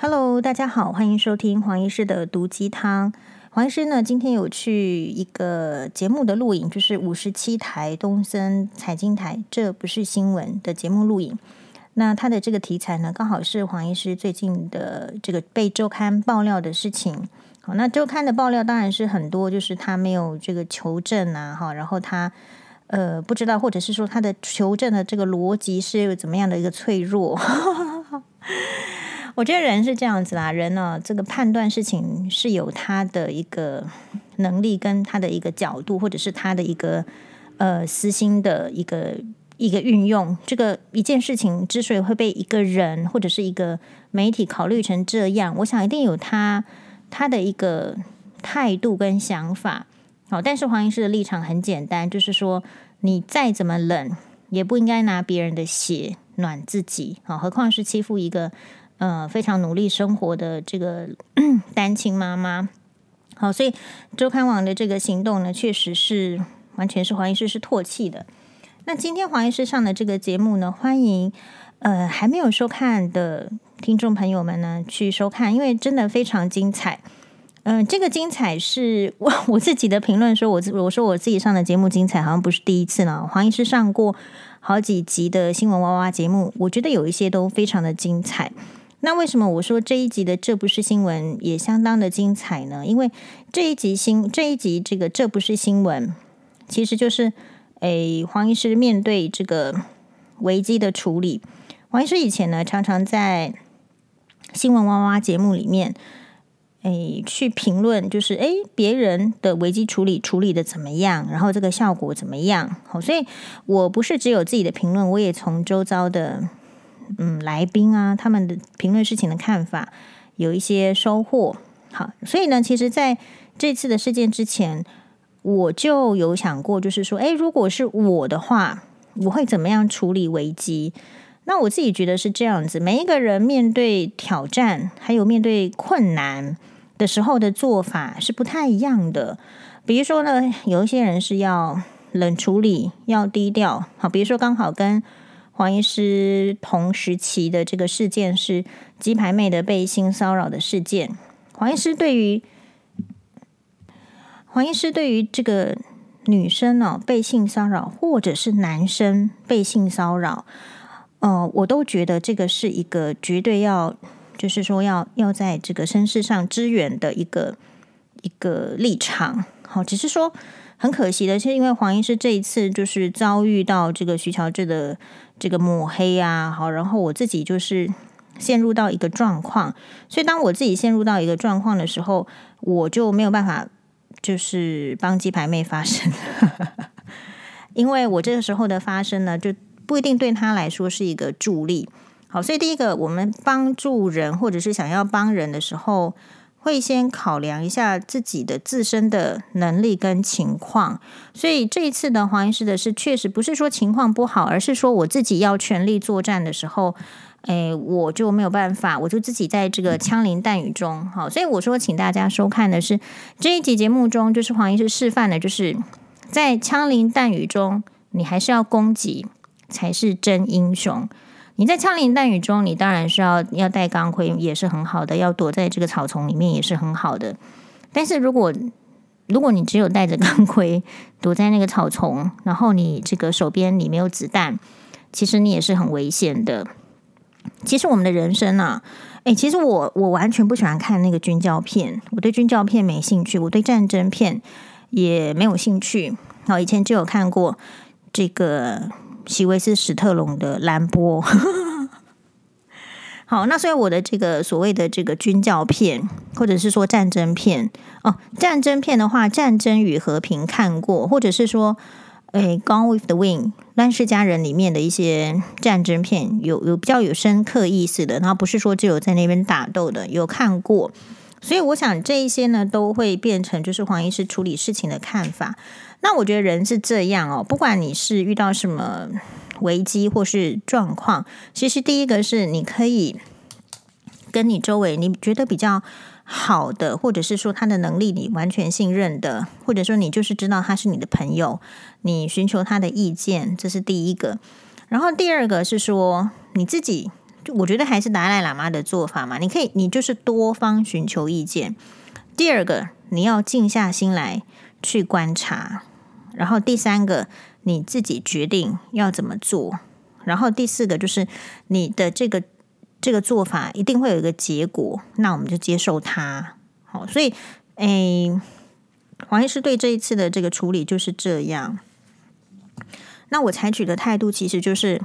Hello，大家好，欢迎收听黄医师的毒鸡汤。黄医师呢，今天有去一个节目的录影，就是五十七台东森财经台，这不是新闻的节目录影。那他的这个题材呢，刚好是黄医师最近的这个被周刊爆料的事情。好，那周刊的爆料当然是很多，就是他没有这个求证啊，哈，然后他呃不知道，或者是说他的求证的这个逻辑是怎么样的一个脆弱。我觉得人是这样子啦，人呢，这个判断事情是有他的一个能力，跟他的一个角度，或者是他的一个呃私心的一个一个运用。这个一件事情之所以会被一个人或者是一个媒体考虑成这样，我想一定有他他的一个态度跟想法。好，但是黄医师的立场很简单，就是说你再怎么冷，也不应该拿别人的血暖自己。好，何况是欺负一个。呃，非常努力生活的这个 单亲妈妈，好，所以周刊网的这个行动呢，确实是完全是黄医师是唾弃的。那今天黄医师上的这个节目呢，欢迎呃还没有收看的听众朋友们呢去收看，因为真的非常精彩。嗯、这个精彩是我我自己的评论说，我自我说我自己上的节目精彩，好像不是第一次了。黄医师上过好几集的新闻娃娃节目，我觉得有一些都非常的精彩。那为什么我说这一集的这不是新闻也相当的精彩呢？因为这一集新这一集这个这不是新闻，其实就是诶黄医师面对这个危机的处理。黄医师以前呢常常在新闻哇哇节目里面诶去评论，就是诶别人的危机处理处理的怎么样，然后这个效果怎么样。好，所以我不是只有自己的评论，我也从周遭的。嗯，来宾啊，他们的评论事情的看法有一些收获。好，所以呢，其实在这次的事件之前，我就有想过，就是说，诶，如果是我的话，我会怎么样处理危机？那我自己觉得是这样子：每一个人面对挑战，还有面对困难的时候的做法是不太一样的。比如说呢，有一些人是要冷处理，要低调。好，比如说刚好跟黄医师同时期的这个事件是鸡排妹的被性骚扰的事件。黄医师对于黄医师对于这个女生哦被性骚扰，或者是男生被性骚扰，呃，我都觉得这个是一个绝对要，就是说要要在这个声势上支援的一个一个立场。好，只是说很可惜的是，因为黄医师这一次就是遭遇到这个徐乔治的。这个抹黑啊，好，然后我自己就是陷入到一个状况，所以当我自己陷入到一个状况的时候，我就没有办法就是帮鸡排妹发声，因为我这个时候的发声呢，就不一定对他来说是一个助力。好，所以第一个，我们帮助人或者是想要帮人的时候。会先考量一下自己的自身的能力跟情况，所以这一次的黄医师的是确实不是说情况不好，而是说我自己要全力作战的时候，诶，我就没有办法，我就自己在这个枪林弹雨中，好，所以我说请大家收看的是这一集节目中，就是黄医师示范的，就是在枪林弹雨中，你还是要攻击才是真英雄。你在枪林弹雨中，你当然是要要戴钢盔，也是很好的；要躲在这个草丛里面，也是很好的。但是如果如果你只有戴着钢盔躲在那个草丛，然后你这个手边你没有子弹，其实你也是很危险的。其实我们的人生啊，诶，其实我我完全不喜欢看那个军教片，我对军教片没兴趣，我对战争片也没有兴趣。好，以前就有看过这个。席维斯·史特龙的兰波，好，那所以我的这个所谓的这个军教片，或者是说战争片哦，战争片的话，《战争与和平》看过，或者是说，诶，《Gone with the Wind》《乱世佳人》里面的一些战争片，有有比较有深刻意思的，然后不是说只有在那边打斗的，有看过，所以我想这一些呢，都会变成就是黄医师处理事情的看法。那我觉得人是这样哦，不管你是遇到什么危机或是状况，其实第一个是你可以跟你周围你觉得比较好的，或者是说他的能力你完全信任的，或者说你就是知道他是你的朋友，你寻求他的意见，这是第一个。然后第二个是说你自己我觉得还是达赖喇嘛的做法嘛。你可以，你就是多方寻求意见。第二个，你要静下心来去观察。然后第三个，你自己决定要怎么做。然后第四个就是你的这个这个做法一定会有一个结果，那我们就接受它。好，所以，诶，黄医师对这一次的这个处理就是这样。那我采取的态度其实就是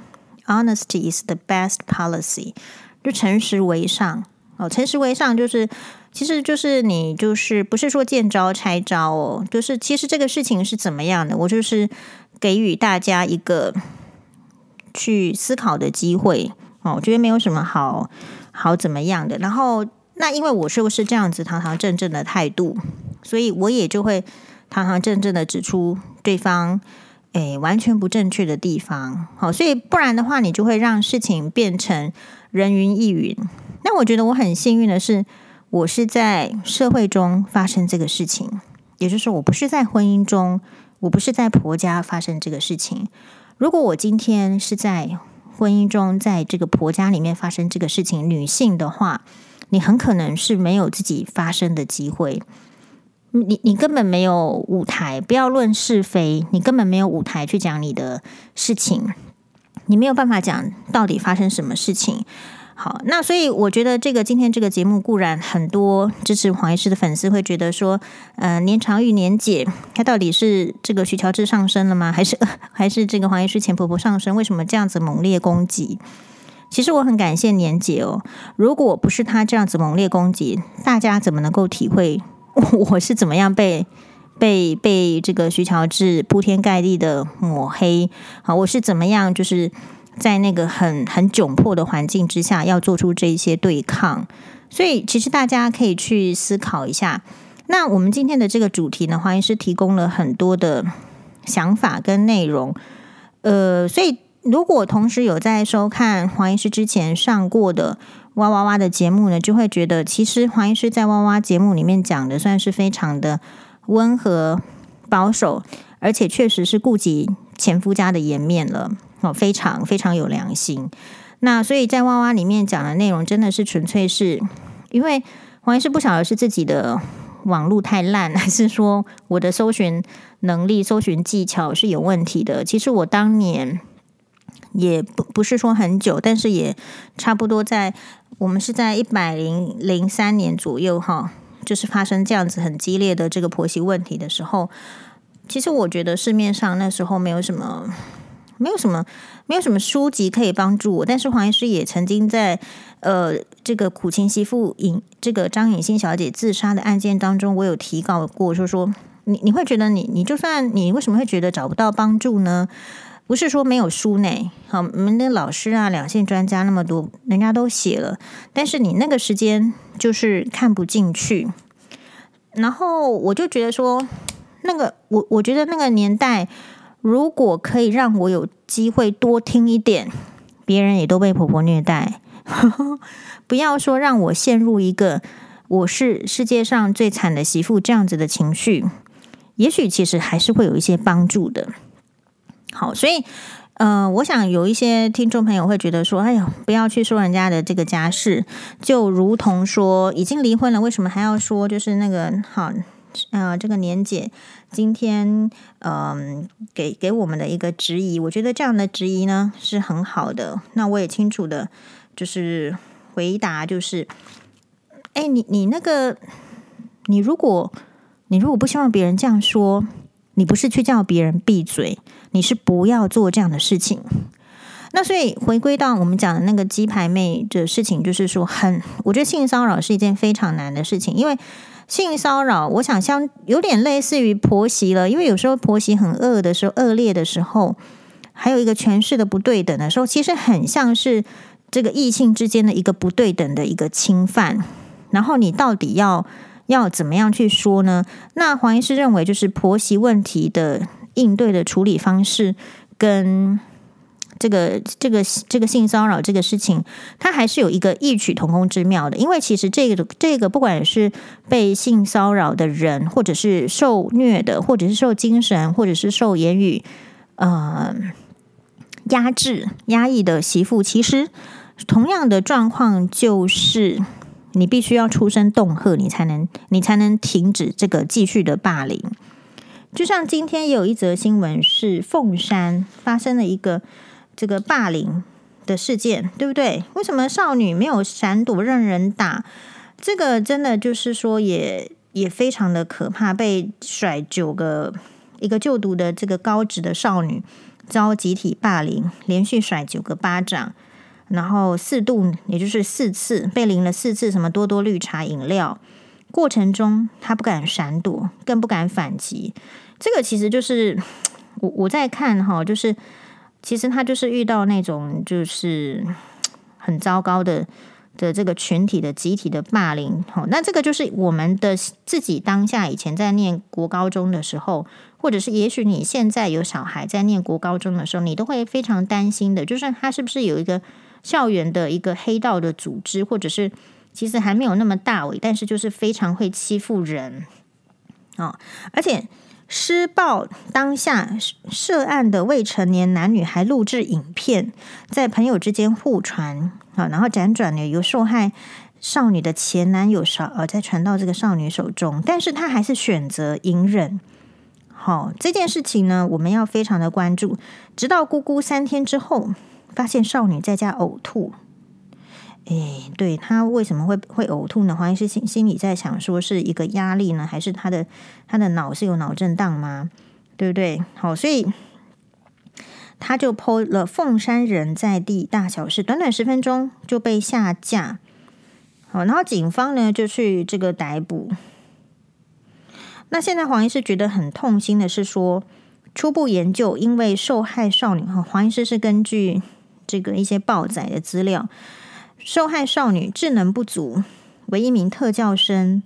honesty is the best policy，就诚实为上。哦，诚实为上就是。其实就是你就是不是说见招拆招哦，就是其实这个事情是怎么样的，我就是给予大家一个去思考的机会哦，我觉得没有什么好好怎么样的。然后那因为我是不是这样子堂堂正正的态度，所以我也就会堂堂正正的指出对方诶完全不正确的地方。好，所以不然的话，你就会让事情变成人云亦云。那我觉得我很幸运的是。我是在社会中发生这个事情，也就是说，我不是在婚姻中，我不是在婆家发生这个事情。如果我今天是在婚姻中，在这个婆家里面发生这个事情，女性的话，你很可能是没有自己发生的机会。你你根本没有舞台，不要论是非，你根本没有舞台去讲你的事情，你没有办法讲到底发生什么事情。好，那所以我觉得这个今天这个节目固然很多支持黄医师的粉丝会觉得说，呃，年长与年姐，他到底是这个徐乔治上身了吗？还是还是这个黄医师前婆婆上身？为什么这样子猛烈攻击？其实我很感谢年姐哦，如果不是她这样子猛烈攻击，大家怎么能够体会我 是怎么样被被被这个徐乔治铺天盖地的抹黑？好，我是怎么样就是。在那个很很窘迫的环境之下，要做出这一些对抗，所以其实大家可以去思考一下。那我们今天的这个主题呢，黄医师提供了很多的想法跟内容。呃，所以如果同时有在收看黄医师之前上过的哇哇哇的节目呢，就会觉得其实黄医师在哇哇节目里面讲的算是非常的温和保守，而且确实是顾及前夫家的颜面了。哦，非常非常有良心。那所以在哇哇里面讲的内容，真的是纯粹是因为黄医师不晓得是自己的网络太烂，还是说我的搜寻能力、搜寻技巧是有问题的。其实我当年也不不是说很久，但是也差不多在我们是在一百零零三年左右哈，就是发生这样子很激烈的这个婆媳问题的时候，其实我觉得市面上那时候没有什么。没有什么，没有什么书籍可以帮助我。但是黄医师也曾经在呃这个苦情媳妇尹这个张颖欣小姐自杀的案件当中，我有提告过，就说你你会觉得你你就算你为什么会觉得找不到帮助呢？不是说没有书呢，好，我们的老师啊，两性专家那么多，人家都写了，但是你那个时间就是看不进去。然后我就觉得说，那个我我觉得那个年代。如果可以让我有机会多听一点，别人也都被婆婆虐待，不要说让我陷入一个我是世界上最惨的媳妇这样子的情绪，也许其实还是会有一些帮助的。好，所以呃，我想有一些听众朋友会觉得说：“哎呦，不要去说人家的这个家事，就如同说已经离婚了，为什么还要说？就是那个好。”呃，这个年姐今天嗯、给给我们的一个质疑，我觉得这样的质疑呢是很好的。那我也清楚的，就是回答就是，哎，你你那个，你如果你如果不希望别人这样说，你不是去叫别人闭嘴，你是不要做这样的事情。那所以回归到我们讲的那个鸡排妹的事情，就是说很，我觉得性骚扰是一件非常难的事情，因为。性骚扰，我想像有点类似于婆媳了，因为有时候婆媳很恶的时候、恶劣的时候，还有一个权势的不对等的时候，其实很像是这个异性之间的一个不对等的一个侵犯。然后你到底要要怎么样去说呢？那黄医师认为，就是婆媳问题的应对的处理方式跟。这个这个这个性骚扰这个事情，它还是有一个异曲同工之妙的，因为其实这个这个不管是被性骚扰的人，或者是受虐的，或者是受精神，或者是受言语呃压制压抑的媳妇，其实同样的状况就是，你必须要出声恫吓，你才能你才能停止这个继续的霸凌。就像今天有一则新闻，是凤山发生了一个这个霸凌的事件，对不对？为什么少女没有闪躲，任人打？这个真的就是说也，也也非常的可怕，被甩九个一个就读的这个高职的少女遭集体霸凌，连续甩九个巴掌。然后四度，也就是四次被淋了四次什么多多绿茶饮料，过程中他不敢闪躲，更不敢反击。这个其实就是我我在看哈，就是其实他就是遇到那种就是很糟糕的的这个群体的集体的霸凌。好，那这个就是我们的自己当下以前在念国高中的时候，或者是也许你现在有小孩在念国高中的时候，你都会非常担心的，就是他是不是有一个。校园的一个黑道的组织，或者是其实还没有那么大尾，但是就是非常会欺负人啊、而且施暴当下涉案的未成年男女还录制影片，在朋友之间互传啊，然后辗转的由受害少女的前男友少呃再传到这个少女手中，但是他还是选择隐忍。好、这件事情呢，我们要非常的关注，直到姑姑三天之后。发现少女在家呕吐，哎，对，他为什么会会呕吐呢？黄医师心心里在想，说是一个压力呢，还是他的他的脑是有脑震荡吗？对不对？好，所以他就剖了凤山人在地大小事，短短十分钟就被下架。好，然后警方呢就去这个逮捕。那现在黄医师觉得很痛心的是说，初步研究，因为受害少女哈，黄医师是根据。这个一些报载的资料，受害少女智能不足，为一名特教生，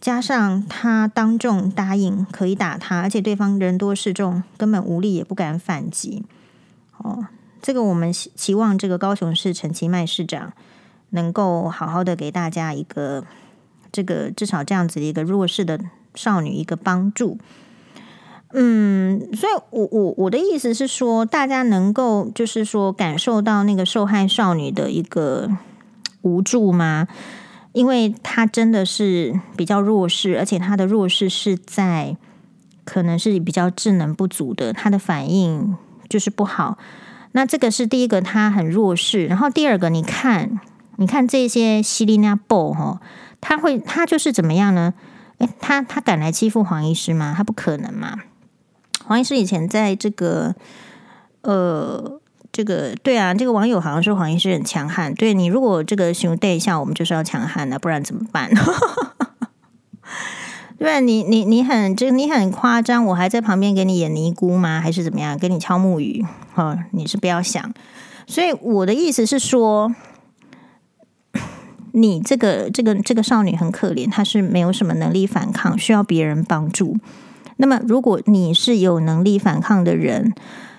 加上他当众答应可以打他，而且对方人多势众，根本无力也不敢反击。哦，这个我们期望这个高雄市陈其迈市长能够好好的给大家一个这个至少这样子的一个弱势的少女一个帮助。嗯，所以我我我的意思是说，大家能够就是说感受到那个受害少女的一个无助吗？因为她真的是比较弱势，而且她的弱势是在可能是比较智能不足的，她的反应就是不好。那这个是第一个，她很弱势。然后第二个，你看，你看这些西利亚布哈，他会他就是怎么样呢？诶，他他敢来欺负黄医师吗？他不可能嘛。黄医师以前在这个，呃，这个对啊，这个网友好像说黄医师很强悍。对，你如果这个熊带一下，我们就是要强悍的，不然怎么办？对，你你你很这你很夸张，我还在旁边给你演尼姑吗？还是怎么样？给你敲木鱼？哦，你是不要想。所以我的意思是说，你这个这个这个少女很可怜，她是没有什么能力反抗，需要别人帮助。那么，如果你是有能力反抗的人，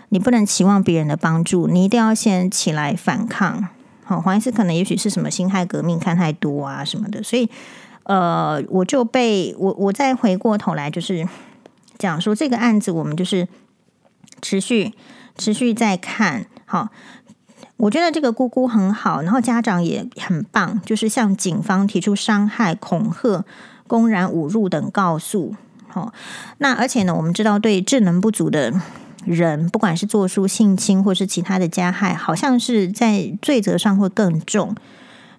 你不能期望别人的帮助，你一定要先起来反抗。好，黄医师可能也许是什么辛亥革命看太多啊什么的，所以呃，我就被我我再回过头来就是讲说这个案子，我们就是持续持续在看。好，我觉得这个姑姑很好，然后家长也很棒，就是向警方提出伤害、恐吓、公然侮辱等告诉。好，那而且呢，我们知道对智能不足的人，不管是做书性侵或是其他的加害，好像是在罪责上会更重。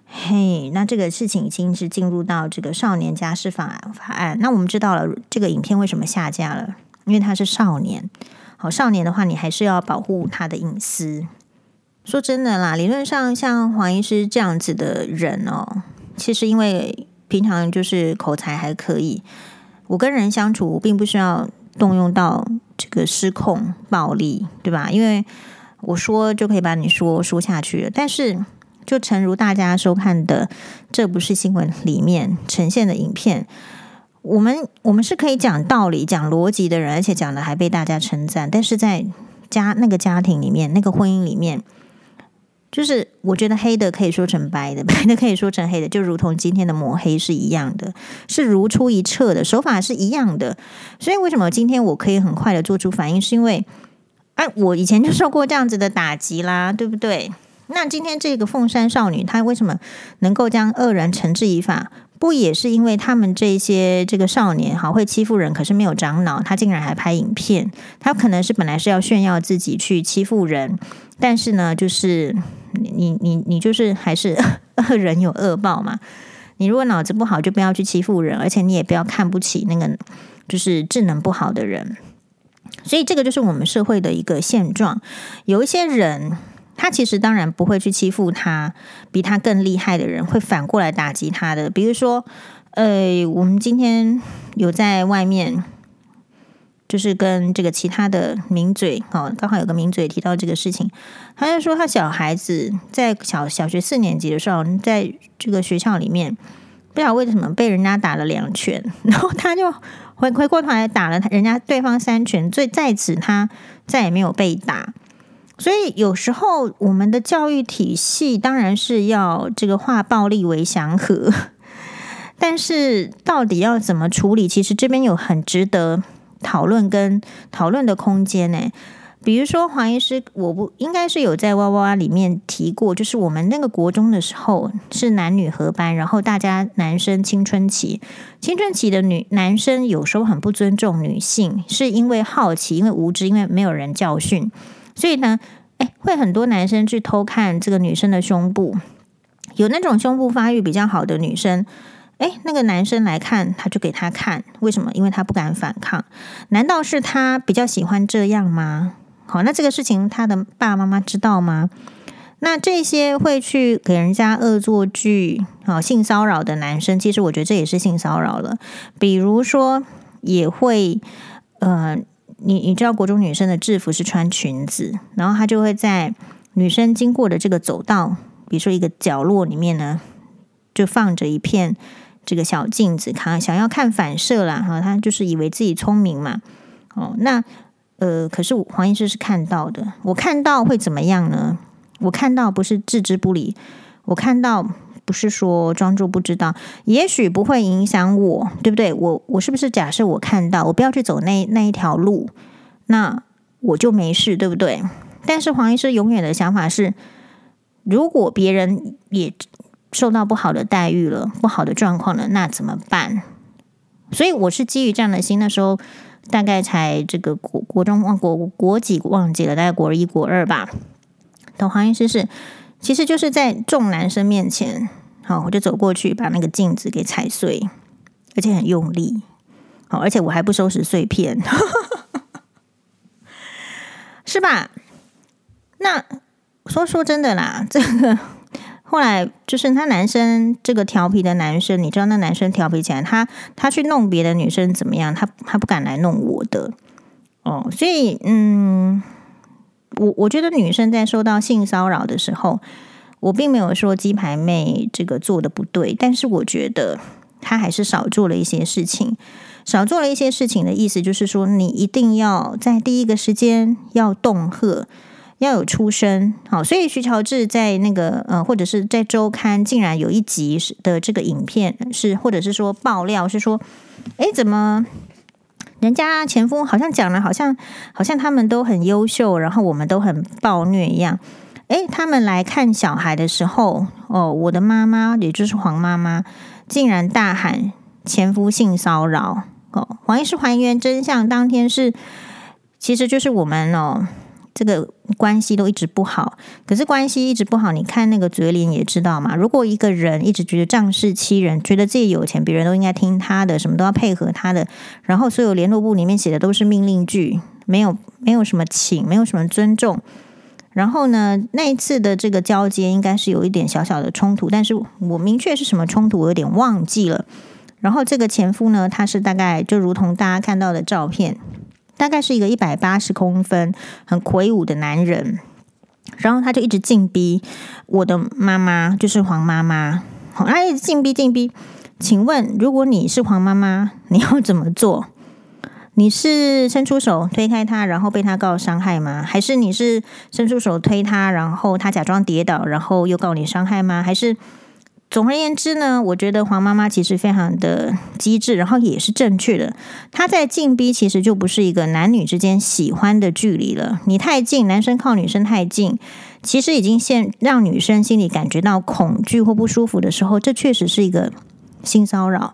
嘿，那这个事情已经是进入到这个少年家事法法案。那我们知道了这个影片为什么下架了？因为他是少年。好，少年的话，你还是要保护他的隐私。说真的啦，理论上像黄医师这样子的人哦，其实因为平常就是口才还可以。我跟人相处，并不需要动用到这个失控暴力，对吧？因为我说就可以把你说说下去了。但是，就诚如大家收看的，这不是新闻里面呈现的影片。我们我们是可以讲道理、讲逻辑的人，而且讲的还被大家称赞。但是在家那个家庭里面，那个婚姻里面。就是我觉得黑的可以说成白的，白的可以说成黑的，就如同今天的抹黑是一样的，是如出一辙的，手法是一样的。所以为什么今天我可以很快的做出反应？是因为，哎，我以前就受过这样子的打击啦，对不对？那今天这个凤山少女，她为什么能够将恶人绳之以法？不也是因为他们这些这个少年好会欺负人，可是没有长脑，他竟然还拍影片。他可能是本来是要炫耀自己去欺负人，但是呢，就是你你你就是还是 恶人有恶报嘛。你如果脑子不好，就不要去欺负人，而且你也不要看不起那个就是智能不好的人。所以这个就是我们社会的一个现状。有一些人。他其实当然不会去欺负他比他更厉害的人，会反过来打击他的。比如说，呃，我们今天有在外面，就是跟这个其他的名嘴，哦，刚好有个名嘴提到这个事情，他就说他小孩子在小小学四年级的时候，在这个学校里面，不知道为什么被人家打了两拳，然后他就回回过头来打了人家对方三拳，所以在此他再也没有被打。所以有时候我们的教育体系当然是要这个化暴力为祥和，但是到底要怎么处理？其实这边有很值得讨论跟讨论的空间呢。比如说黄医师，我不应该是有在哇哇哇里面提过，就是我们那个国中的时候是男女合班，然后大家男生青春期，青春期的女男生有时候很不尊重女性，是因为好奇，因为无知，因为没有人教训。所以呢，哎，会很多男生去偷看这个女生的胸部，有那种胸部发育比较好的女生，哎，那个男生来看，他就给他看，为什么？因为他不敢反抗。难道是他比较喜欢这样吗？好，那这个事情他的爸爸妈妈知道吗？那这些会去给人家恶作剧、啊性骚扰的男生，其实我觉得这也是性骚扰了。比如说，也会，呃。你你知道国中女生的制服是穿裙子，然后他就会在女生经过的这个走道，比如说一个角落里面呢，就放着一片这个小镜子，看想要看反射啦哈，他就是以为自己聪明嘛。哦，那呃，可是黄医师是看到的，我看到会怎么样呢？我看到不是置之不理，我看到。不是说装作不知道，也许不会影响我，对不对？我我是不是假设我看到，我不要去走那那一条路，那我就没事，对不对？但是黄医师永远的想法是，如果别人也受到不好的待遇了，不好的状况了，那怎么办？所以我是基于这样的心，那时候大概才这个国国中忘国国几忘记了，大概国一国二吧。懂黄医师是。其实就是在众男生面前，好，我就走过去把那个镜子给踩碎，而且很用力，好，而且我还不收拾碎片，是吧？那说说真的啦，这个后来就是他男生这个调皮的男生，你知道那男生调皮起来，他他去弄别的女生怎么样？他他不敢来弄我的哦，所以嗯。我我觉得女生在受到性骚扰的时候，我并没有说鸡排妹这个做的不对，但是我觉得她还是少做了一些事情。少做了一些事情的意思就是说，你一定要在第一个时间要恫吓，要有出声。好，所以徐乔治在那个呃，或者是在周刊，竟然有一集的这个影片是，或者是说爆料是说，哎，怎么？人家前夫好像讲了，好像好像他们都很优秀，然后我们都很暴虐一样。诶，他们来看小孩的时候，哦，我的妈妈，也就是黄妈妈，竟然大喊前夫性骚扰。哦，黄医师还原真相，当天是，其实就是我们哦。这个关系都一直不好，可是关系一直不好，你看那个嘴脸也知道嘛。如果一个人一直觉得仗势欺人，觉得自己有钱，别人都应该听他的，什么都要配合他的，然后所有联络簿里面写的都是命令句，没有没有什么请，没有什么尊重。然后呢，那一次的这个交接应该是有一点小小的冲突，但是我明确是什么冲突，我有点忘记了。然后这个前夫呢，他是大概就如同大家看到的照片。大概是一个一百八十公分、很魁梧的男人，然后他就一直进逼我的妈妈，就是黄妈妈，他一直进逼进逼。请问，如果你是黄妈妈，你要怎么做？你是伸出手推开他，然后被他告伤害吗？还是你是伸出手推他，然后他假装跌倒，然后又告你伤害吗？还是总而言之呢，我觉得黄妈妈其实非常的机智，然后也是正确的。她在进逼，其实就不是一个男女之间喜欢的距离了。你太近，男生靠女生太近，其实已经现让女生心里感觉到恐惧或不舒服的时候，这确实是一个性骚扰。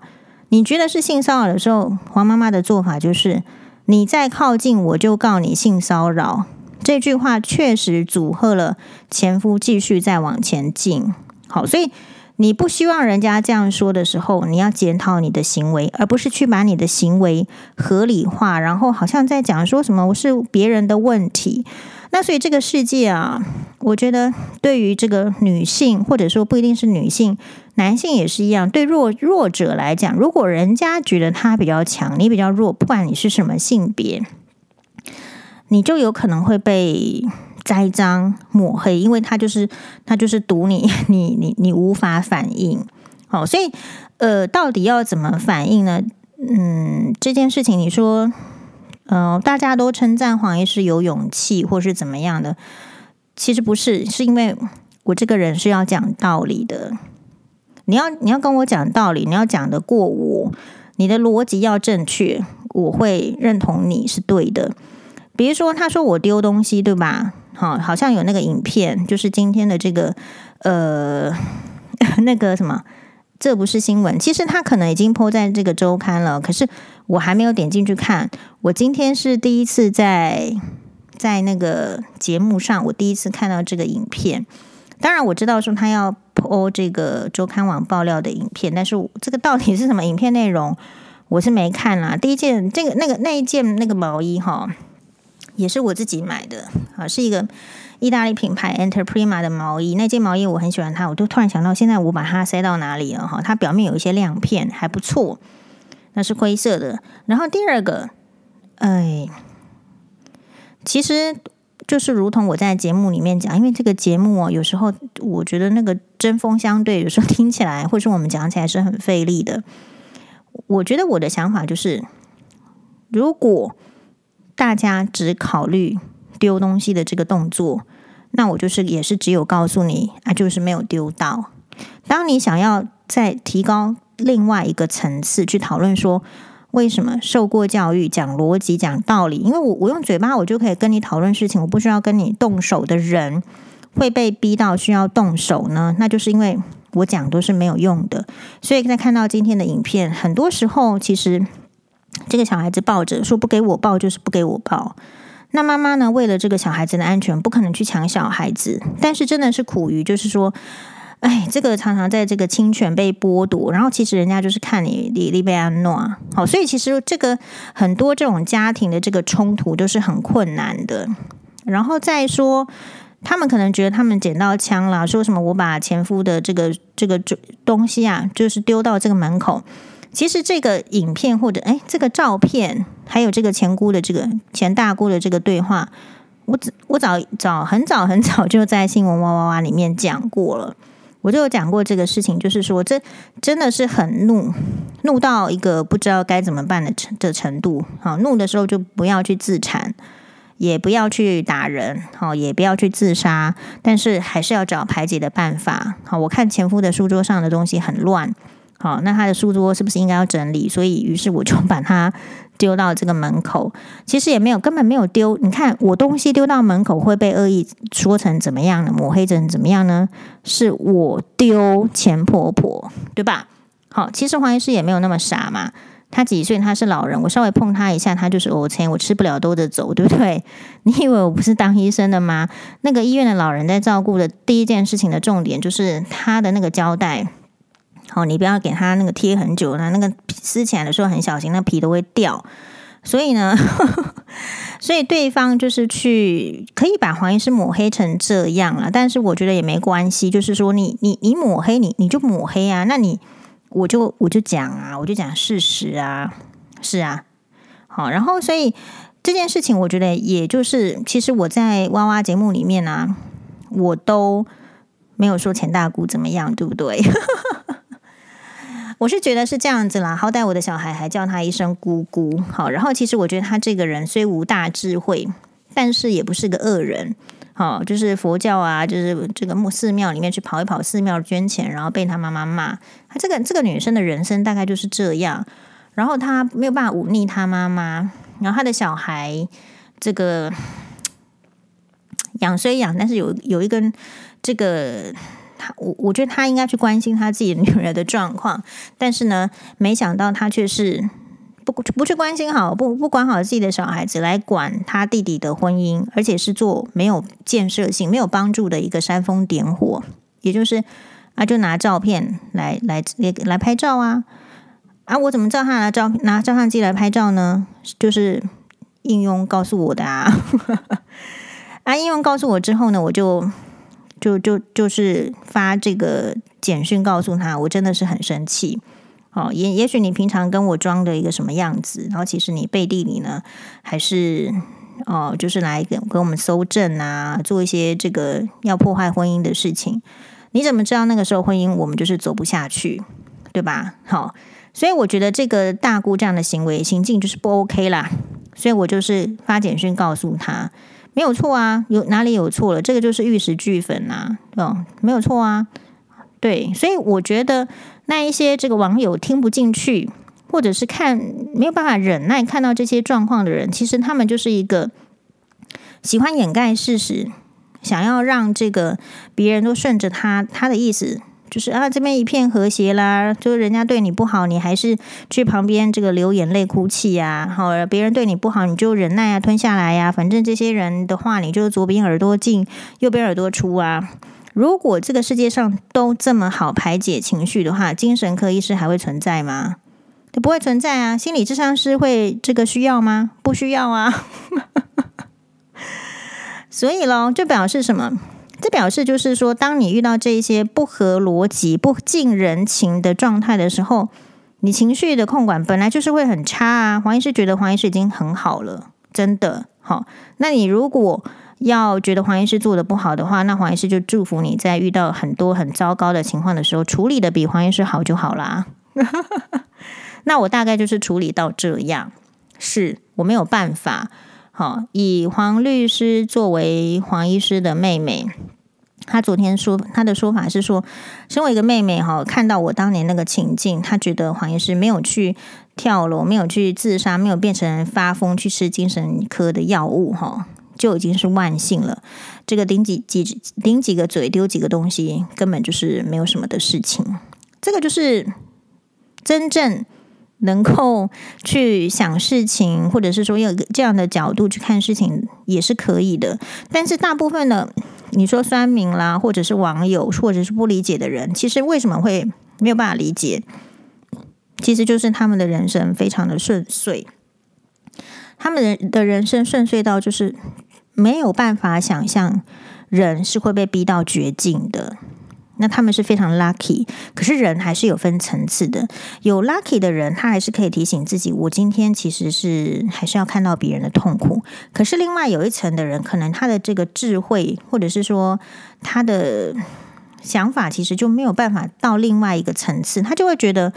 你觉得是性骚扰的时候，黄妈妈的做法就是：你再靠近，我就告你性骚扰。这句话确实阻吓了前夫继续再往前进。好，所以。你不希望人家这样说的时候，你要检讨你的行为，而不是去把你的行为合理化，然后好像在讲说什么我是别人的问题。那所以这个世界啊，我觉得对于这个女性，或者说不一定是女性，男性也是一样。对弱弱者来讲，如果人家觉得他比较强，你比较弱，不管你是什么性别，你就有可能会被。栽赃抹黑，因为他就是他就是赌 你，你你你无法反应，好，所以呃，到底要怎么反应呢？嗯，这件事情你说，呃，大家都称赞黄医师有勇气，或是怎么样的，其实不是，是因为我这个人是要讲道理的，你要你要跟我讲道理，你要讲得过我，你的逻辑要正确，我会认同你是对的。比如说，他说我丢东西，对吧？好，好像有那个影片，就是今天的这个呃，那个什么，这不是新闻。其实他可能已经播在这个周刊了，可是我还没有点进去看。我今天是第一次在在那个节目上，我第一次看到这个影片。当然我知道说他要播这个周刊网爆料的影片，但是这个到底是什么影片内容，我是没看啦。第一件这个那个那一件那个毛衣哈。也是我自己买的啊，是一个意大利品牌 Enterprima 的毛衣。那件毛衣我很喜欢它，我就突然想到，现在我把它塞到哪里了哈？它表面有一些亮片，还不错。那是灰色的。然后第二个，哎，其实就是如同我在节目里面讲，因为这个节目哦，有时候我觉得那个针锋相对，有时候听起来或是我们讲起来是很费力的。我觉得我的想法就是，如果大家只考虑丢东西的这个动作，那我就是也是只有告诉你啊，就是没有丢到。当你想要再提高另外一个层次去讨论说，为什么受过教育、讲逻辑、讲道理，因为我我用嘴巴我就可以跟你讨论事情，我不需要跟你动手的人会被逼到需要动手呢？那就是因为我讲都是没有用的。所以在看到今天的影片，很多时候其实。这个小孩子抱着说不给我抱就是不给我抱，那妈妈呢？为了这个小孩子的安全，不可能去抢小孩子。但是真的是苦于，就是说，哎，这个常常在这个侵权被剥夺，然后其实人家就是看你你你被安诺好，所以其实这个很多这种家庭的这个冲突都是很困难的。然后再说，他们可能觉得他们捡到枪了，说什么我把前夫的这个这个东西啊，就是丢到这个门口。其实这个影片或者哎，这个照片，还有这个前姑的这个前大姑的这个对话，我我早早很早很早就在新闻哇哇哇里面讲过了，我就有讲过这个事情，就是说这真的是很怒，怒到一个不知道该怎么办的程的程度。好，怒的时候就不要去自残，也不要去打人，好，也不要去自杀，但是还是要找排解的办法。好，我看前夫的书桌上的东西很乱。好，那他的书桌是不是应该要整理？所以，于是我就 把它丢到这个门口。其实也没有，根本没有丢。你看，我东西丢到门口会被恶意说成怎么样呢？抹黑成怎么样呢？是我丢钱婆婆，对吧？好，其实黄医师也没有那么傻嘛。他几岁？他是老人，我稍微碰他一下，他就是我钱，我吃不了兜着走，对不对？你以为我不是当医生的吗？那个医院的老人在照顾的第一件事情的重点就是他的那个胶带。好，你不要给他那个贴很久，那那个撕起来的时候很小心，那皮都会掉。所以呢，所以对方就是去可以把黄医师抹黑成这样了，但是我觉得也没关系。就是说你，你你抹黑你你就抹黑啊，那你我就我就讲啊，我就讲事实啊，是啊。好，然后所以这件事情，我觉得也就是，其实我在哇哇节目里面呢、啊，我都没有说钱大姑怎么样，对不对？我是觉得是这样子啦，好歹我的小孩还叫他一声姑姑，好，然后其实我觉得他这个人虽无大智慧，但是也不是个恶人，好，就是佛教啊，就是这个墓寺庙里面去跑一跑，寺庙捐钱，然后被他妈妈骂。他这个这个女生的人生大概就是这样，然后她没有办法忤逆她妈妈，然后她的小孩这个 养虽养，但是有有一根这个他我我觉得他应该去关心他自己女儿的状况，但是呢，没想到他却是。不不去关心好，不不管好自己的小孩子，来管他弟弟的婚姻，而且是做没有建设性、没有帮助的一个煽风点火，也就是啊，就拿照片来来来来拍照啊啊！我怎么知道他拿照拿照相机来拍照呢？就是应用告诉我的啊 啊！应用告诉我之后呢，我就就就就是发这个简讯告诉他，我真的是很生气。哦，也也许你平常跟我装的一个什么样子，然后其实你背地里呢，还是哦，就是来给给我们搜证啊，做一些这个要破坏婚姻的事情。你怎么知道那个时候婚姻我们就是走不下去，对吧？好，所以我觉得这个大姑这样的行为行径就是不 OK 啦。所以我就是发简讯告诉他，没有错啊，有哪里有错了？这个就是玉石俱焚啊，哦，没有错啊，对，所以我觉得。那一些这个网友听不进去，或者是看没有办法忍耐看到这些状况的人，其实他们就是一个喜欢掩盖事实，想要让这个别人都顺着他他的意思，就是啊这边一片和谐啦，就是人家对你不好，你还是去旁边这个流眼泪哭泣呀，好，别人对你不好，你就忍耐啊，吞下来呀，反正这些人的话，你就左边耳朵进，右边耳朵出啊。如果这个世界上都这么好排解情绪的话，精神科医师还会存在吗？就不会存在啊。心理智商师会这个需要吗？不需要啊。所以咯，就表示什么？这表示就是说，当你遇到这些不合逻辑、不近人情的状态的时候，你情绪的控管本来就是会很差啊。黄医师觉得黄医师已经很好了，真的好。那你如果要觉得黄医师做的不好的话，那黄医师就祝福你在遇到很多很糟糕的情况的时候，处理的比黄医师好就好啦。那我大概就是处理到这样，是我没有办法。好，以黄律师作为黄医师的妹妹，她昨天说她的说法是说，身为一个妹妹哈，看到我当年那个情境，她觉得黄医师没有去跳楼，没有去自杀，没有变成发疯去吃精神科的药物哈。就已经是万幸了。这个顶几几顶几个嘴，丢几个东西，根本就是没有什么的事情。这个就是真正能够去想事情，或者是说有这样的角度去看事情，也是可以的。但是大部分的，你说酸民啦，或者是网友，或者是不理解的人，其实为什么会没有办法理解？其实就是他们的人生非常的顺遂，他们的的人生顺遂到就是。没有办法想象人是会被逼到绝境的，那他们是非常 lucky。可是人还是有分层次的，有 lucky 的人，他还是可以提醒自己，我今天其实是还是要看到别人的痛苦。可是另外有一层的人，可能他的这个智慧，或者是说他的想法，其实就没有办法到另外一个层次，他就会觉得，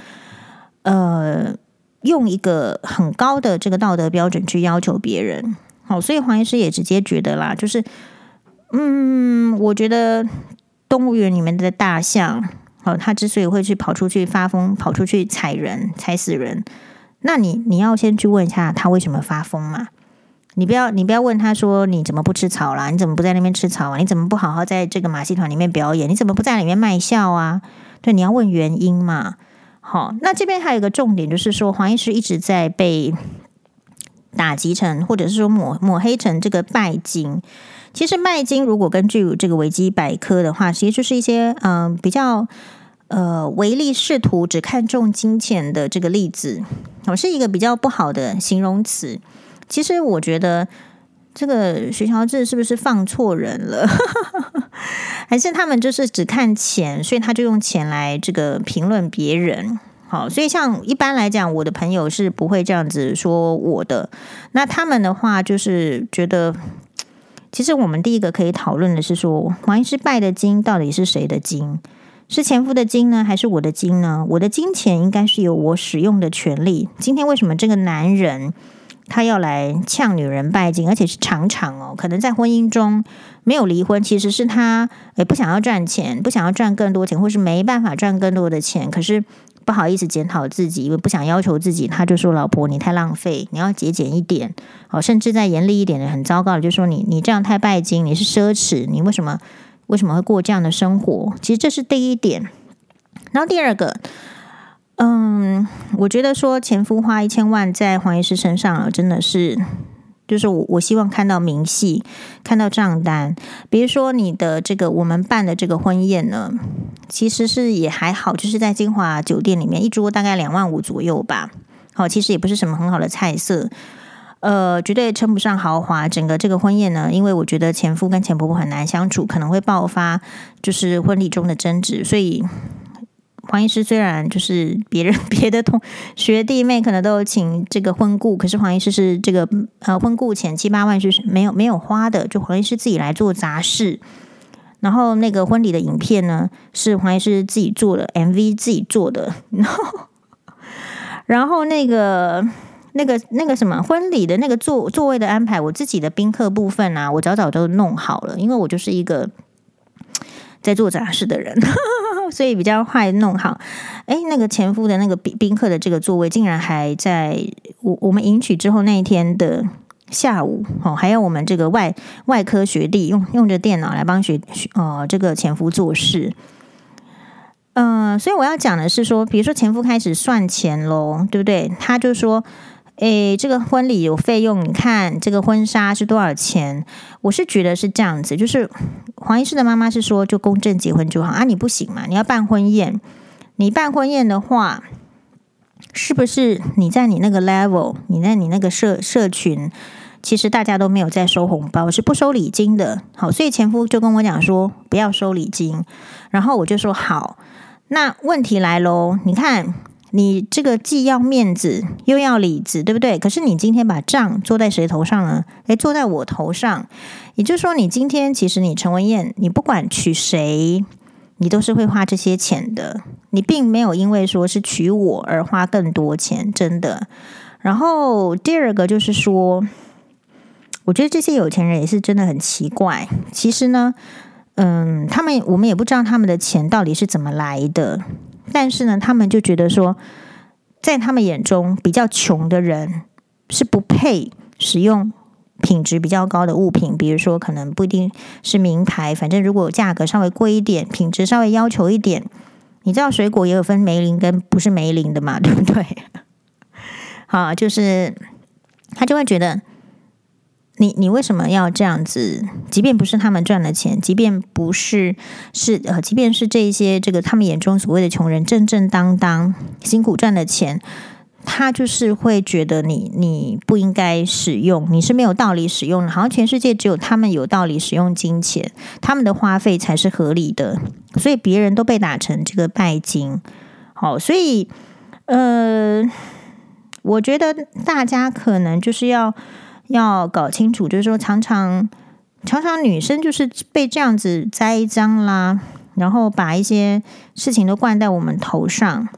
呃，用一个很高的这个道德标准去要求别人。好，所以黄医师也直接觉得啦，就是，嗯，我觉得动物园里面的大象，好，它之所以会去跑出去发疯，跑出去踩人，踩死人，那你你要先去问一下它为什么发疯嘛？你不要你不要问他说你怎么不吃草啦？你怎么不在那边吃草啊？你怎么不好好在这个马戏团里面表演？你怎么不在里面卖笑啊？对，你要问原因嘛。好，那这边还有一个重点，就是说黄医师一直在被。打击成，或者是说抹抹黑成这个拜金。其实拜金，如果根据这个维基百科的话，其实就是一些嗯、比较呃唯利是图、只看重金钱的这个例子，我是一个比较不好的形容词。其实我觉得这个徐乔治是不是放错人了？还是他们就是只看钱，所以他就用钱来这个评论别人。好，所以像一般来讲，我的朋友是不会这样子说我的。那他们的话就是觉得，其实我们第一个可以讨论的是说，黄医师拜的金到底是谁的金？是前夫的金呢，还是我的金呢？我的金钱应该是有我使用的权利。今天为什么这个男人他要来呛女人拜金，而且是常常哦，可能在婚姻中没有离婚，其实是他也不想要赚钱，不想要赚更多钱，或是没办法赚更多的钱，可是不好意思检讨自己，因为不想要求自己，他就说：“老婆，你太浪费，你要节俭一点。”哦，甚至再严厉一点的，很糟糕的，就说你你这样太拜金，你是奢侈，你为什么为什么会过这样的生活？其实这是第一点。然后第二个。嗯，我觉得说前夫花一千万在黄医师身上，真的是，就是我我希望看到明细，看到账单。比如说你的这个我们办的这个婚宴呢，其实是也还好，就是在金华酒店里面，一桌大概两万五左右吧。好，其实也不是什么很好的菜色，呃，绝对称不上豪华。整个这个婚宴呢，因为我觉得前夫跟前婆婆很难相处，可能会爆发就是婚礼中的争执，所以。黄医师虽然就是别人 别的同学弟妹可能都有请这个婚顾，可是黄医师是这个呃婚顾钱七八万是没有没有花的，就黄医师自己来做杂事。然后那个婚礼的影片呢，是黄医师自己做的 MV 自己做的。然后然后那个那个那个什么婚礼的那个座座位的安排，我自己的宾客部分啊，我早早都弄好了，因为我就是一个在做杂事的人。所以比较快弄好，哎，那个前夫的那个宾宾客的这个座位，竟然还在我我们迎娶之后那一天的下午哦，还有我们这个外外科学弟用用着电脑来帮学呃这个前夫做事，嗯、所以我要讲的是说，比如说前夫开始算钱喽，对不对？他就说。诶，这个婚礼有费用，你看这个婚纱是多少钱？我是觉得是这样子，就是黄医师的妈妈是说，就公证结婚就好啊，你不行嘛，你要办婚宴，你办婚宴的话，是不是你在你那个 level，你在你那个社社群，其实大家都没有在收红包，是不收礼金的。好，所以前夫就跟我讲说，不要收礼金，然后我就说好，那问题来喽，你看。你这个既要面子又要里子，对不对？可是你今天把账做在谁头上呢？诶，做在我头上。也就是说，你今天其实你陈文燕，你不管娶谁，你都是会花这些钱的。你并没有因为说是娶我而花更多钱，真的。然后第二个就是说，我觉得这些有钱人也是真的很奇怪。其实呢，嗯，他们我们也不知道他们的钱到底是怎么来的。但是呢，他们就觉得说，在他们眼中，比较穷的人是不配使用品质比较高的物品，比如说可能不一定是名牌，反正如果价格稍微贵一点，品质稍微要求一点，你知道水果也有分梅林跟不是梅林的嘛，对不对？好，就是他就会觉得。你你为什么要这样子？即便不是他们赚了钱，即便不是是呃，即便是这些这个他们眼中所谓的穷人，正正当当辛苦赚的钱，他就是会觉得你你不应该使用，你是没有道理使用的。好像全世界只有他们有道理使用金钱，他们的花费才是合理的，所以别人都被打成这个拜金。好，所以呃，我觉得大家可能就是要。要搞清楚，就是说，常常常常女生就是被这样子栽赃啦，然后把一些事情都灌在我们头上。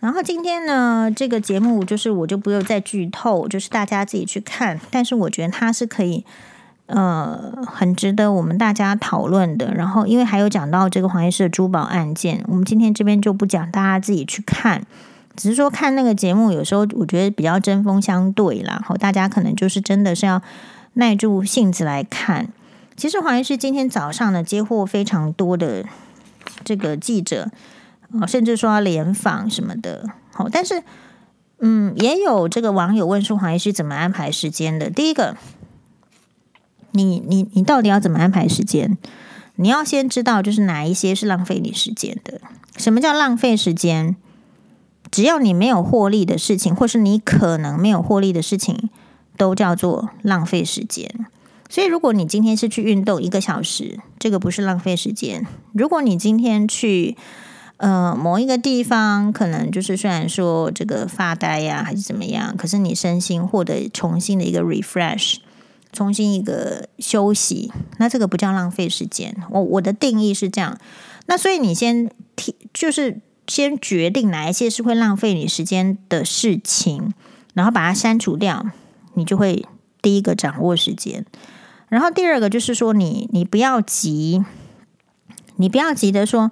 然后今天呢，这个节目就是我就不用再剧透，就是大家自己去看。但是我觉得它是可以，呃，很值得我们大家讨论的。然后因为还有讲到这个黄医师的珠宝案件，我们今天这边就不讲，大家自己去看。只是说看那个节目，有时候我觉得比较针锋相对啦。好，大家可能就是真的是要耐住性子来看。其实黄医师今天早上呢，接获非常多的这个记者，甚至说要联访什么的。好，但是嗯，也有这个网友问说黄医师怎么安排时间的。第一个，你你你到底要怎么安排时间？你要先知道就是哪一些是浪费你时间的。什么叫浪费时间？只要你没有获利的事情，或是你可能没有获利的事情，都叫做浪费时间。所以，如果你今天是去运动一个小时，这个不是浪费时间。如果你今天去呃某一个地方，可能就是虽然说这个发呆呀，还是怎么样，可是你身心获得重新的一个 refresh，重新一个休息，那这个不叫浪费时间。我我的定义是这样。那所以你先提就是。先决定哪一些是会浪费你时间的事情，然后把它删除掉，你就会第一个掌握时间。然后第二个就是说你，你不要急，你不要急的说，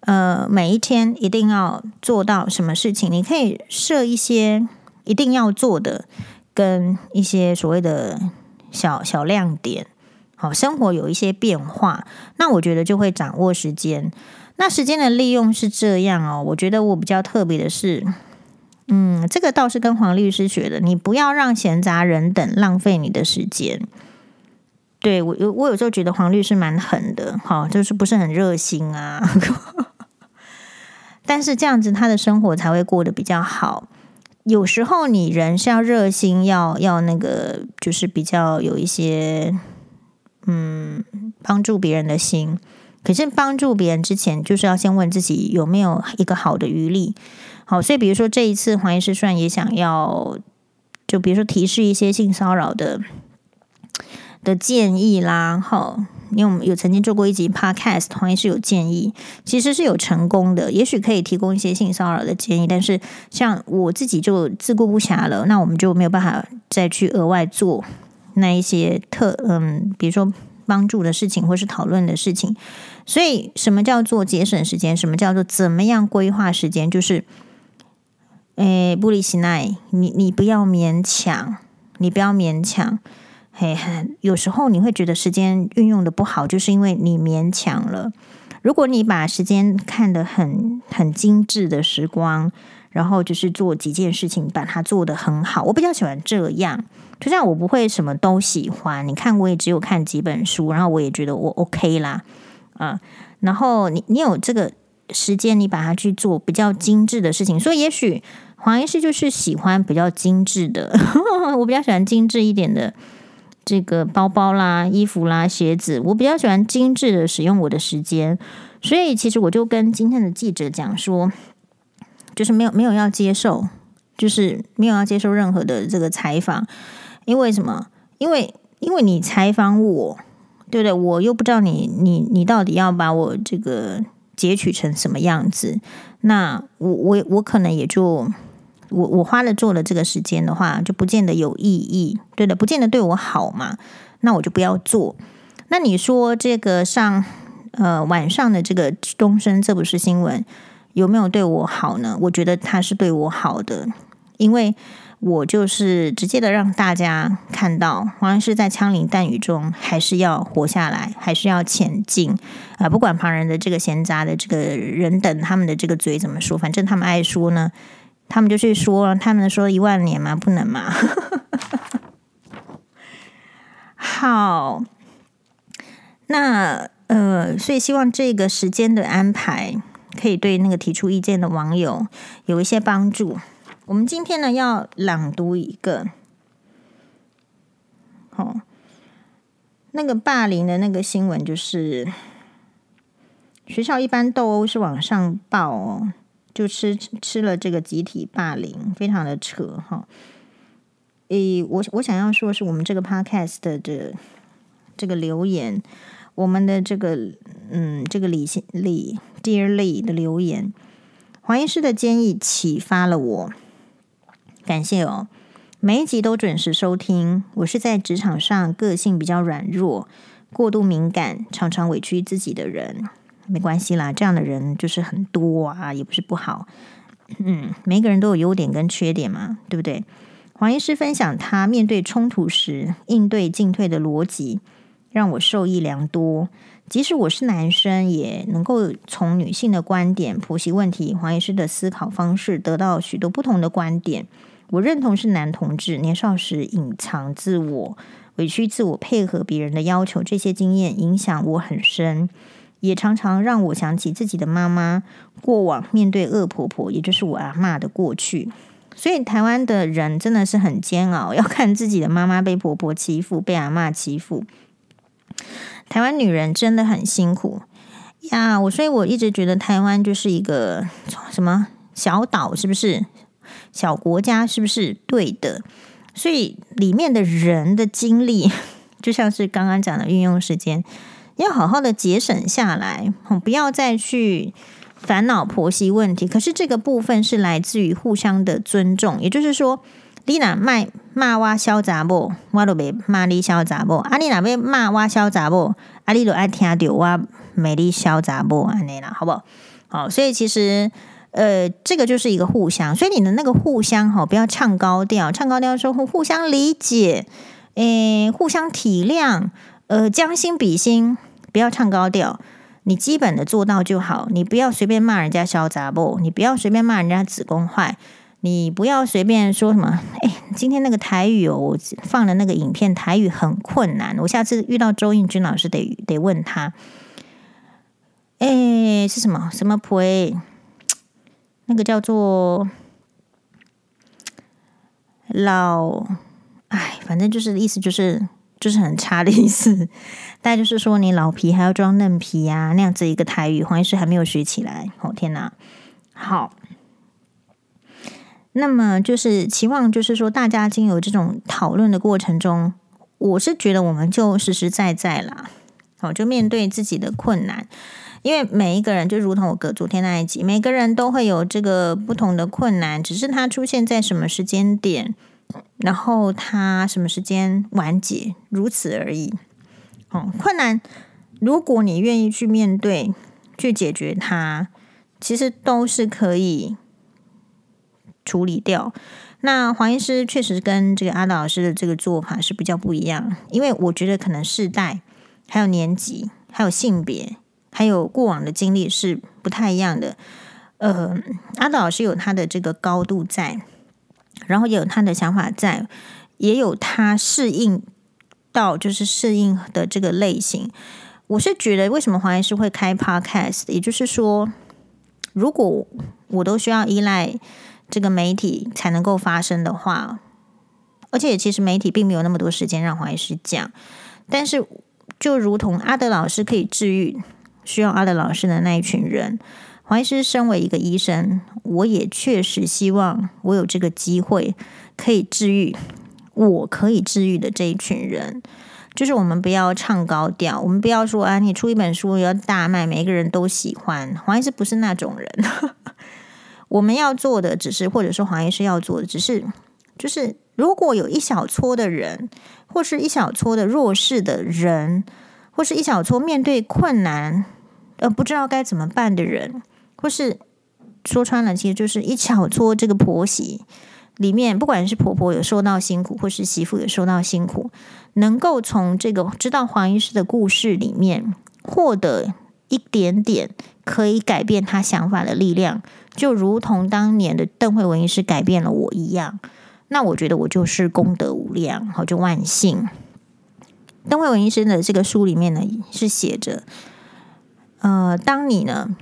呃，每一天一定要做到什么事情，你可以设一些一定要做的，跟一些所谓的小小亮点。好，生活有一些变化，那我觉得就会掌握时间。那时间的利用是这样哦，我觉得我比较特别的是，嗯，这个倒是跟黄律师学的，你不要让闲杂人等浪费你的时间。对，我有，我有时候觉得黄律师蛮狠的，哈，就是不是很热心啊。但是这样子他的生活才会过得比较好。有时候你人是要热心，要要那个，就是比较有一些，嗯，帮助别人的心。可是帮助别人之前，就是要先问自己有没有一个好的余力。好，所以比如说这一次黄医师虽然也想要，就比如说提示一些性骚扰的。的建议啦，好，因为我们有曾经做过一集 podcast，黄医师有建议，其实是有成功的，也许可以提供一些性骚扰的建议，但是像我自己就自顾不暇了，那我们就没有办法再去额外做那一些特嗯，比如说帮助的事情或是讨论的事情。所以，什么叫做节省时间？什么叫做怎么样规划时间？就是，诶，布里希奈，你你不要勉强，你不要勉强。嘿，有时候你会觉得时间运用的不好，就是因为你勉强了。如果你把时间看得很很精致的时光，然后就是做几件事情，把它做得很好，我比较喜欢这样。就像我不会什么都喜欢，你看我也只有看几本书，然后我也觉得我 OK 啦，啊，然后你你有这个时间，你把它去做比较精致的事情，所以也许黄医师就是喜欢比较精致的，我比较喜欢精致一点的。这个包包啦、衣服啦、鞋子，我比较喜欢精致的使用我的时间，所以其实我就跟今天的记者讲说，就是没有没有要接受，就是没有要接受任何的这个采访，因为什么？因为因为你采访我，对不对？我又不知道你你你到底要把我这个截取成什么样子，那我我我可能也就。我我花了做了这个时间的话，就不见得有意义，对的，不见得对我好嘛，那我就不要做。那你说这个上呃晚上的这个东升这不是新闻有没有对我好呢？我觉得他是对我好的，因为我就是直接的让大家看到，黄医师在枪林弹雨中还是要活下来，还是要前进啊、不管旁人的这个闲杂的这个人等他们的这个嘴怎么说，反正他们爱说呢。他们就去说，他们说一万年吗？不能吗？好，那呃，所以希望这个时间的安排可以对那个提出意见的网友有一些帮助。我们今天呢要朗读一个，哦，那个霸凌的那个新闻，就是学校一般斗殴是往上报哦。就吃吃了这个集体霸凌，非常的扯哈。诶，我我想要说，是我们这个 podcast 的这个留言，我们的这个嗯，这个李李 Dear Lee 的留言，黄医师的建议启发了我，感谢哦。每一集都准时收听。我是在职场上个性比较软弱、过度敏感，常常委屈自己的人。没关系啦，这样的人就是很多啊，也不是不好。嗯，每个人都有优点跟缺点嘛，对不对？黄医师分享他面对冲突时应对进退的逻辑，让我受益良多。即使我是男生，也能够从女性的观点剖析问题。黄医师的思考方式得到许多不同的观点。我认同是男同志年少时隐藏自我、委屈自我、配合别人的要求，这些经验影响我很深。也常常让我想起自己的妈妈过往面对恶婆婆，也就是我阿嬷的过去。所以台湾的人真的是很煎熬，要看自己的妈妈被婆婆欺负，被阿嬷欺负。台湾女人真的很辛苦呀！我所以我一直觉得台湾就是一个什么小岛，是不是？小国家是不是？对的。所以里面的人的精力，就像是刚刚讲的运用时间。要好好的节省下来，不要再去烦恼婆媳问题。可是这个部分是来自于互相的尊重，也就是说，你若卖骂我小杂某，我都袂骂你小杂某。啊，你若要骂我小杂某，啊，你都爱听着我骂你小杂某安尼啦，好不好？所以其实呃，这个就是一个互相，所以你的那个互相哈，不要唱高调，唱高调说互互相理解，诶，互相体谅，呃，将心比心，不要唱高调。你基本的做到就好，你不要随便骂人家小杂某，你不要随便骂人家子宫坏，你不要随便说什么。哎，今天那个台语哦，我放的那个影片台语很困难，我下次遇到周应君老师得得问他。哎，是什么什么呸？那个叫做老，哎，反正就是意思就是。就是很差的意思，大概就是说你老皮还要装嫩皮呀，啊，那样子一个台语，黄医师还没有学起来。哦天哪，好，那么就是期望，就是说大家经由这种讨论的过程中，我是觉得我们就实实在在啦，好，就面对自己的困难，因为每一个人就如同我隔昨天那一集，每个人都会有这个不同的困难，只是它出现在什么时间点。然后他什么时间完结，如此而已。哦，困难，如果你愿意去面对、去解决它，其实都是可以处理掉。那黄医师确实跟这个阿导老师的这个做法是比较不一样，因为我觉得可能世代、还有年纪、还有性别、还有过往的经历是不太一样的。呃，阿导老师有他的这个高度在。然后也有他的想法在，也有他适应到就是适应的这个类型。我是觉得，为什么黄医师会开 Podcast？也就是说，如果我都需要依赖这个媒体才能够发声的话，而且其实媒体并没有那么多时间让黄医师讲。但是，就如同阿德老师可以治愈需要阿德老师的那一群人。黄医师身为一个医生，我也确实希望我有这个机会可以治愈我可以治愈的这一群人。就是我们不要唱高调，我们不要说啊，你出一本书要大卖，每个人都喜欢。黄医师不是那种人。我们要做的只是，或者说黄医师要做的只是，就是如果有一小撮的人，或是一小撮的弱势的人，或是一小撮面对困难而不知道该怎么办的人。或是说穿了，其实就是一小撮这个婆媳里面，不管是婆婆有受到辛苦，或是媳妇有受到辛苦，能够从这个知道黄医师的故事里面获得一点点可以改变他想法的力量，就如同当年的邓惠文医师改变了我一样，那我觉得我就是功德无量，好，就万幸。邓惠文医生的这个书里面呢，是写着，呃，当你呢。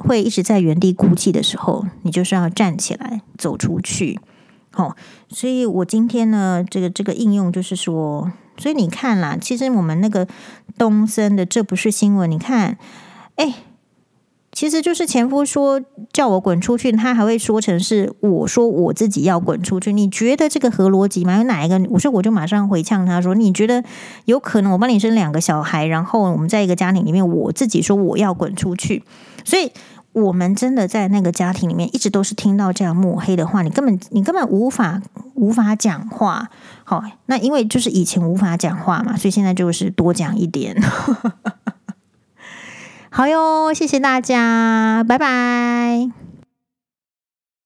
会一直在原地哭泣的时候，你就是要站起来走出去。好，所以我今天呢，这个这个应用就是说，所以你看啦，其实我们那个东森的这不是新闻，你看，哎。其实就是前夫说叫我滚出去，他还会说成是我说我自己要滚出去。你觉得这个合逻辑吗？有哪一个？我说我就马上回呛他说：你觉得有可能我帮你生两个小孩，然后我们在一个家庭里面，我自己说我要滚出去。所以我们真的在那个家庭里面一直都是听到这样抹黑的话，你根本你根本无法无法讲话。好，那因为就是以前无法讲话嘛，所以现在就是多讲一点。好哟，谢谢大家，拜拜。